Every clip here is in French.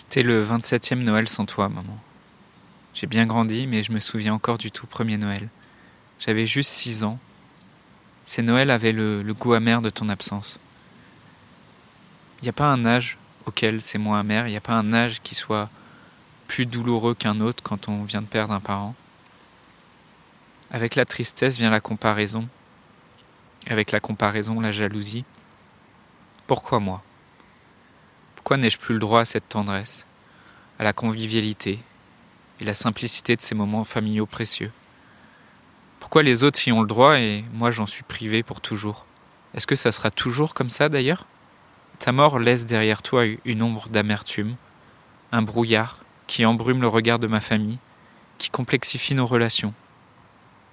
C'était le 27e Noël sans toi, maman. J'ai bien grandi, mais je me souviens encore du tout premier Noël. J'avais juste 6 ans. Ces Noëls avaient le, le goût amer de ton absence. Il n'y a pas un âge auquel c'est moins amer, il n'y a pas un âge qui soit plus douloureux qu'un autre quand on vient de perdre un parent? Avec la tristesse vient la comparaison. Avec la comparaison, la jalousie. Pourquoi moi? Pourquoi n'ai-je plus le droit à cette tendresse, à la convivialité et la simplicité de ces moments familiaux précieux? Pourquoi les autres y ont le droit et moi j'en suis privé pour toujours? Est-ce que ça sera toujours comme ça d'ailleurs? Ta mort laisse derrière toi une ombre d'amertume, un brouillard qui embrume le regard de ma famille, qui complexifie nos relations.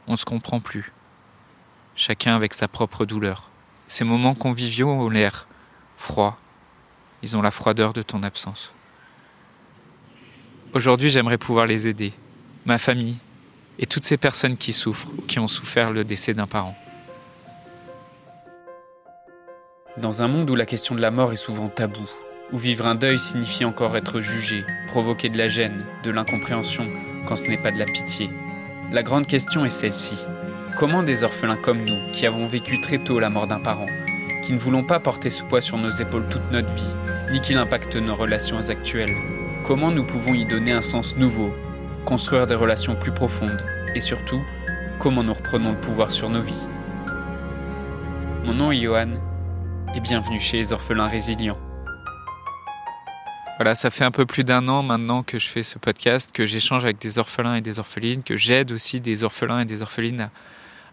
On ne se comprend plus, chacun avec sa propre douleur. Ces moments conviviaux ont l'air froids, ils ont la froideur de ton absence. Aujourd'hui, j'aimerais pouvoir les aider, ma famille et toutes ces personnes qui souffrent ou qui ont souffert le décès d'un parent. Dans un monde où la question de la mort est souvent taboue, où vivre un deuil signifie encore être jugé, provoquer de la gêne, de l'incompréhension, quand ce n'est pas de la pitié. La grande question est celle-ci. Comment des orphelins comme nous, qui avons vécu très tôt la mort d'un parent, qui ne voulons pas porter ce poids sur nos épaules toute notre vie, ni qu'il impacte nos relations actuelles, comment nous pouvons y donner un sens nouveau, construire des relations plus profondes, et surtout, comment nous reprenons le pouvoir sur nos vies? Mon nom est Johan, et bienvenue chez les orphelins résilients. Voilà, ça fait un peu plus d'un an maintenant que je fais ce podcast, que j'échange avec des orphelins et des orphelines, que j'aide aussi des orphelins et des orphelines à,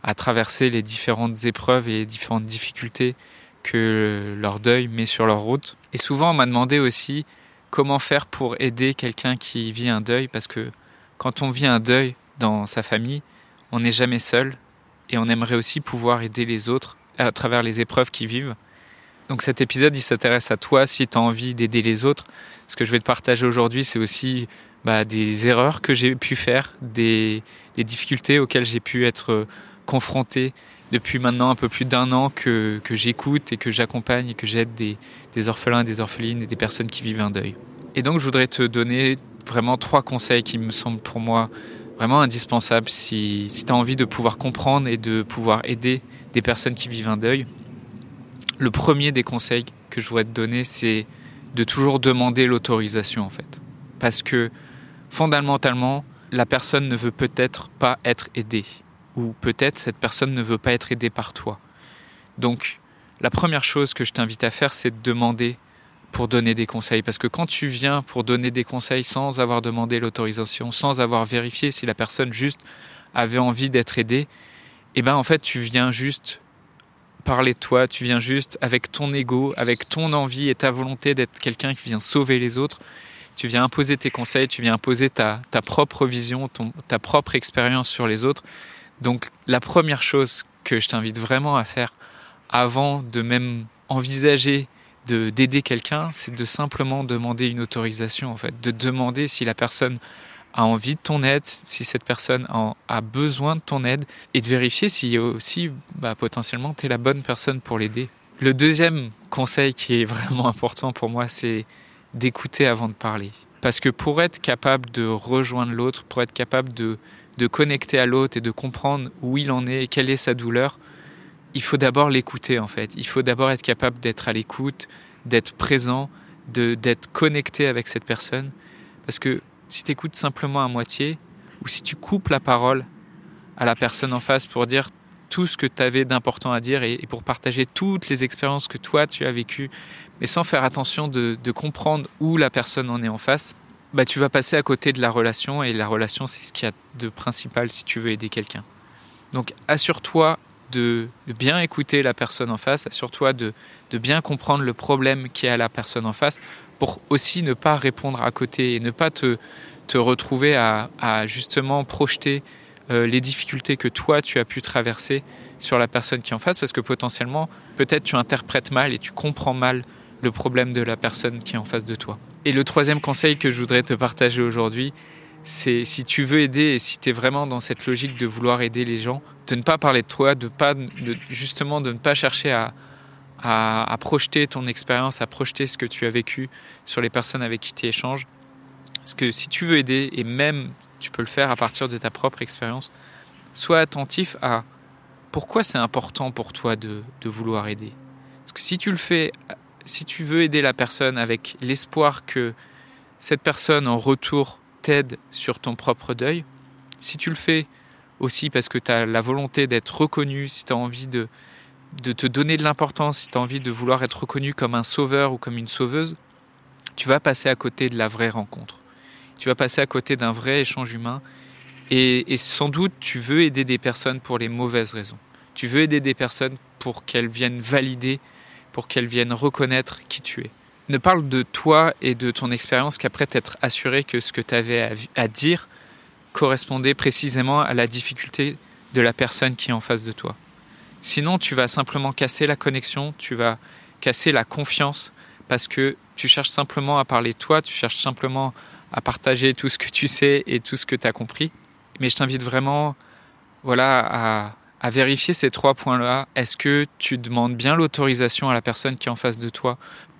à, traverser les différentes épreuves et les différentes difficultés que leur deuil met sur leur route. Et souvent, on m'a demandé aussi comment faire pour aider quelqu'un qui vit un deuil, parce que quand on vit un deuil dans sa famille, on n'est jamais seul, et on aimerait aussi pouvoir aider les autres à travers les épreuves qu'ils vivent. Donc cet épisode, il s'intéresse à toi si tu as envie d'aider les autres. Ce que je vais te partager aujourd'hui, c'est aussi bah, des erreurs que j'ai pu faire, des, des difficultés auxquelles j'ai pu être confronté depuis maintenant un peu plus d'un an que, j'écoute et que j'accompagne et que j'aide des, des orphelins et des orphelines et des personnes qui vivent un deuil. Et donc je voudrais te donner vraiment trois conseils qui me semblent pour moi vraiment indispensables si, si tu as envie de pouvoir comprendre et de pouvoir aider des personnes qui vivent un deuil. Le premier des conseils que je voudrais te donner, c'est de toujours demander l'autorisation en fait. Parce que fondamentalement, la personne ne veut peut-être pas être aidée. Ou peut-être cette personne ne veut pas être aidée par toi. Donc, la première chose que je t'invite à faire, c'est de demander pour donner des conseils. Parce que quand tu viens pour donner des conseils sans avoir demandé l'autorisation, sans avoir vérifié si la personne juste avait envie d'être aidée, eh ben en fait tu viens juste parler de toi, tu viens juste avec ton ego, avec ton envie et ta volonté d'être quelqu'un qui vient sauver les autres. Tu viens imposer tes conseils, tu viens imposer ta, ta propre vision, ta propre expérience sur les autres. Donc la première chose que je t'invite vraiment à faire avant de même envisager de d'aider quelqu'un, c'est de simplement demander une autorisation en fait, de demander si la personne a envie de ton aide, si cette personne a besoin de ton aide, et de vérifier si aussi bah, potentiellement tu es la bonne personne pour l'aider. Le deuxième conseil qui est vraiment important pour moi, c'est d'écouter avant de parler. Parce que pour être capable de rejoindre l'autre, pour être capable de, de connecter à l'autre et de comprendre où il en est et quelle est sa douleur, il faut d'abord l'écouter en fait. Il faut d'abord être capable d'être à l'écoute, d'être présent, d'être connecté avec cette personne. Parce que si tu écoutes simplement à moitié, ou si tu coupes la parole à la personne en face pour dire tout ce que tu avais d'important à dire et, pour partager toutes les expériences que toi tu as vécues, mais sans faire attention de, de, comprendre où la personne en est en face, bah tu vas passer à côté de la relation et la relation c'est ce qu'il y a de principal si tu veux aider quelqu'un. Donc assure-toi de, bien écouter la personne en face, assure-toi de, bien comprendre le problème qui est à la personne en face pour aussi ne pas répondre à côté et ne pas te, retrouver à, à justement projeter euh, les difficultés que toi tu as pu traverser sur la personne qui est en face parce que potentiellement peut-être tu interprètes mal et tu comprends mal le problème de la personne qui est en face de toi. Et le troisième conseil que je voudrais te partager aujourd'hui, c'est si tu veux aider et si tu es vraiment dans cette logique de vouloir aider les gens, de ne pas parler de toi, de pas justement de ne pas chercher à, à, projeter ton expérience, à projeter ce que tu as vécu sur les personnes avec qui tu échanges. Parce que si tu veux aider, et même tu peux le faire à partir de ta propre expérience, sois attentif à pourquoi c'est important pour toi de, de vouloir aider. Parce que si tu le fais, si tu veux aider la personne avec l'espoir que cette personne en retour t'aide sur ton propre deuil, si tu le fais aussi parce que tu as la volonté d'être reconnu, si tu as envie de, de te donner de l'importance, si tu as envie de vouloir être reconnu comme un sauveur ou comme une sauveuse, tu vas passer à côté de la vraie rencontre. Tu vas passer à côté d'un vrai échange humain et, et, sans doute tu veux aider des personnes pour les mauvaises raisons. Tu veux aider des personnes pour qu'elles viennent valider, pour qu'elles viennent reconnaître qui tu es. Ne parle de toi et de ton expérience qu'après t'être assuré que ce que tu avais à dire correspondait précisément à la difficulté de la personne qui est en face de toi. Sinon, tu vas simplement casser la connexion, tu vas casser la confiance parce que tu cherches simplement à parler toi, tu cherches simplement à partager tout ce que tu sais et tout ce que tu as compris. Mais je t'invite vraiment voilà, à, à vérifier ces trois points-là. Est-ce que tu demandes bien l'autorisation à la personne qui est en face de toi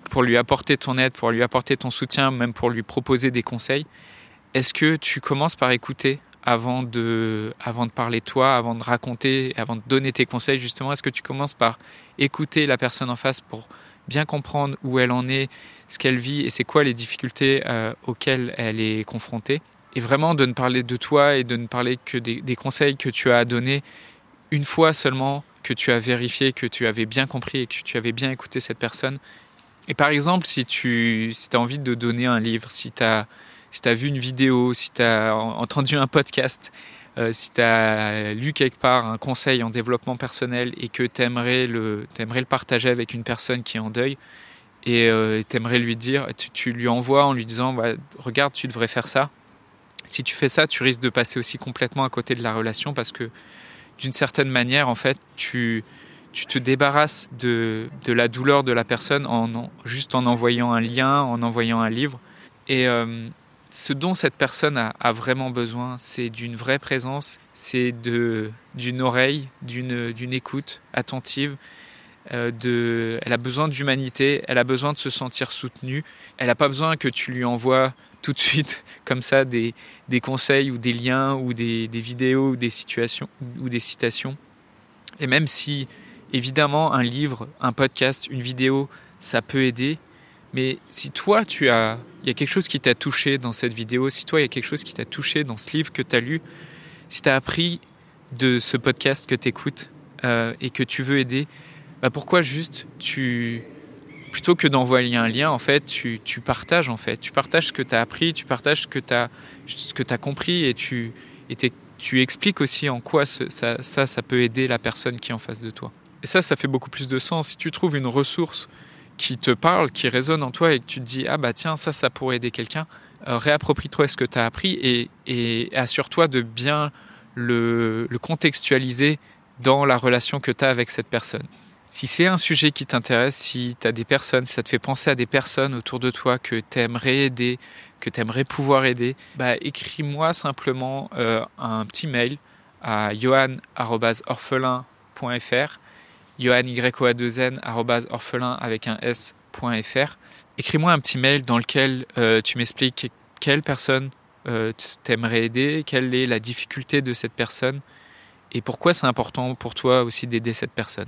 pour lui apporter ton aide, pour lui apporter ton soutien, même pour lui proposer des conseils? Est-ce que tu commences par écouter avant de, avant de parler de toi, avant de raconter, avant de donner tes conseils justement? Est-ce que tu commences par écouter la personne en face pour bien comprendre où elle en est, ce qu'elle vit et c'est quoi les difficultés euh, auxquelles elle est confrontée? Et vraiment de ne parler de toi et de ne parler que des, des conseils que tu as à donner une fois seulement que tu as vérifié, que tu avais bien compris et que tu avais bien écouté cette personne. Et par exemple, si tu as envie de donner un livre, si tu as vu une vidéo, si tu as entendu un podcast, euh, si tu as lu quelque part un conseil en développement personnel et que tu aimerais le, aimerais le partager avec une personne qui est en deuil, et euh, tu aimerais lui dire, tu, lui envoies en lui disant bah, Regarde, tu devrais faire ça. Si tu fais ça, tu risques de passer aussi complètement à côté de la relation parce que d'une certaine manière, en fait, tu, tu te débarrasses de, de, la douleur de la personne en, juste en envoyant un lien, en envoyant un livre. Et, euh, ce dont cette personne a, vraiment besoin, c'est d'une vraie présence, c'est d'une oreille, d'une écoute attentive. Euh, de, elle a besoin d'humanité, elle a besoin de se sentir soutenue. Elle n'a pas besoin que tu lui envoies tout de suite comme ça des, des conseils ou des liens ou des, des, vidéos ou des situations ou des citations. Et même si évidemment un livre, un podcast, une vidéo, ça peut aider, mais si toi, tu as, il y a quelque chose qui t'a touché dans cette vidéo, si toi, il y a quelque chose qui t'a touché dans ce livre que tu as lu, si tu as appris de ce podcast que tu écoutes euh, et que tu veux aider, bah pourquoi juste tu, plutôt que d'envoyer un lien, en fait, tu, partages, en fait. Tu partages ce que tu as appris, tu partages ce que tu as, compris et tu, expliques aussi en quoi ça, ça, peut aider la personne qui est en face de toi. Et ça, ça fait beaucoup plus de sens. Si tu trouves une ressource qui te parle, qui résonne en toi et que tu te dis ah bah tiens ça ça pourrait aider quelqu'un, euh, réapproprie-toi ce que tu as appris et, et assure-toi de bien le, le, contextualiser dans la relation que tu as avec cette personne. Si c'est un sujet qui t'intéresse, si tu as des personnes, si ça te fait penser à des personnes autour de toi que tu aimerais aider, que tu aimerais pouvoir aider, bah écris-moi simplement euh, un petit mail à johan.orphelin.fr johan orphelin avec un s.fr. Écris-moi un petit mail dans lequel euh, tu m'expliques quelle personne euh, t'aimerais aider, quelle est la difficulté de cette personne et pourquoi c'est important pour toi aussi d'aider cette personne.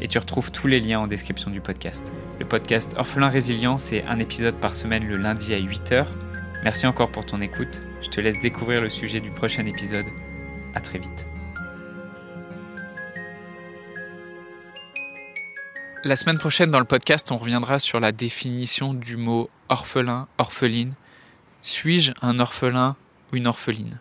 et tu retrouves tous les liens en description du podcast. Le podcast Orphelin Résilient, c'est un épisode par semaine le lundi à 8h. Merci encore pour ton écoute. Je te laisse découvrir le sujet du prochain épisode. À très vite. La semaine prochaine, dans le podcast, on reviendra sur la définition du mot orphelin, orpheline. Suis-je un orphelin ou une orpheline?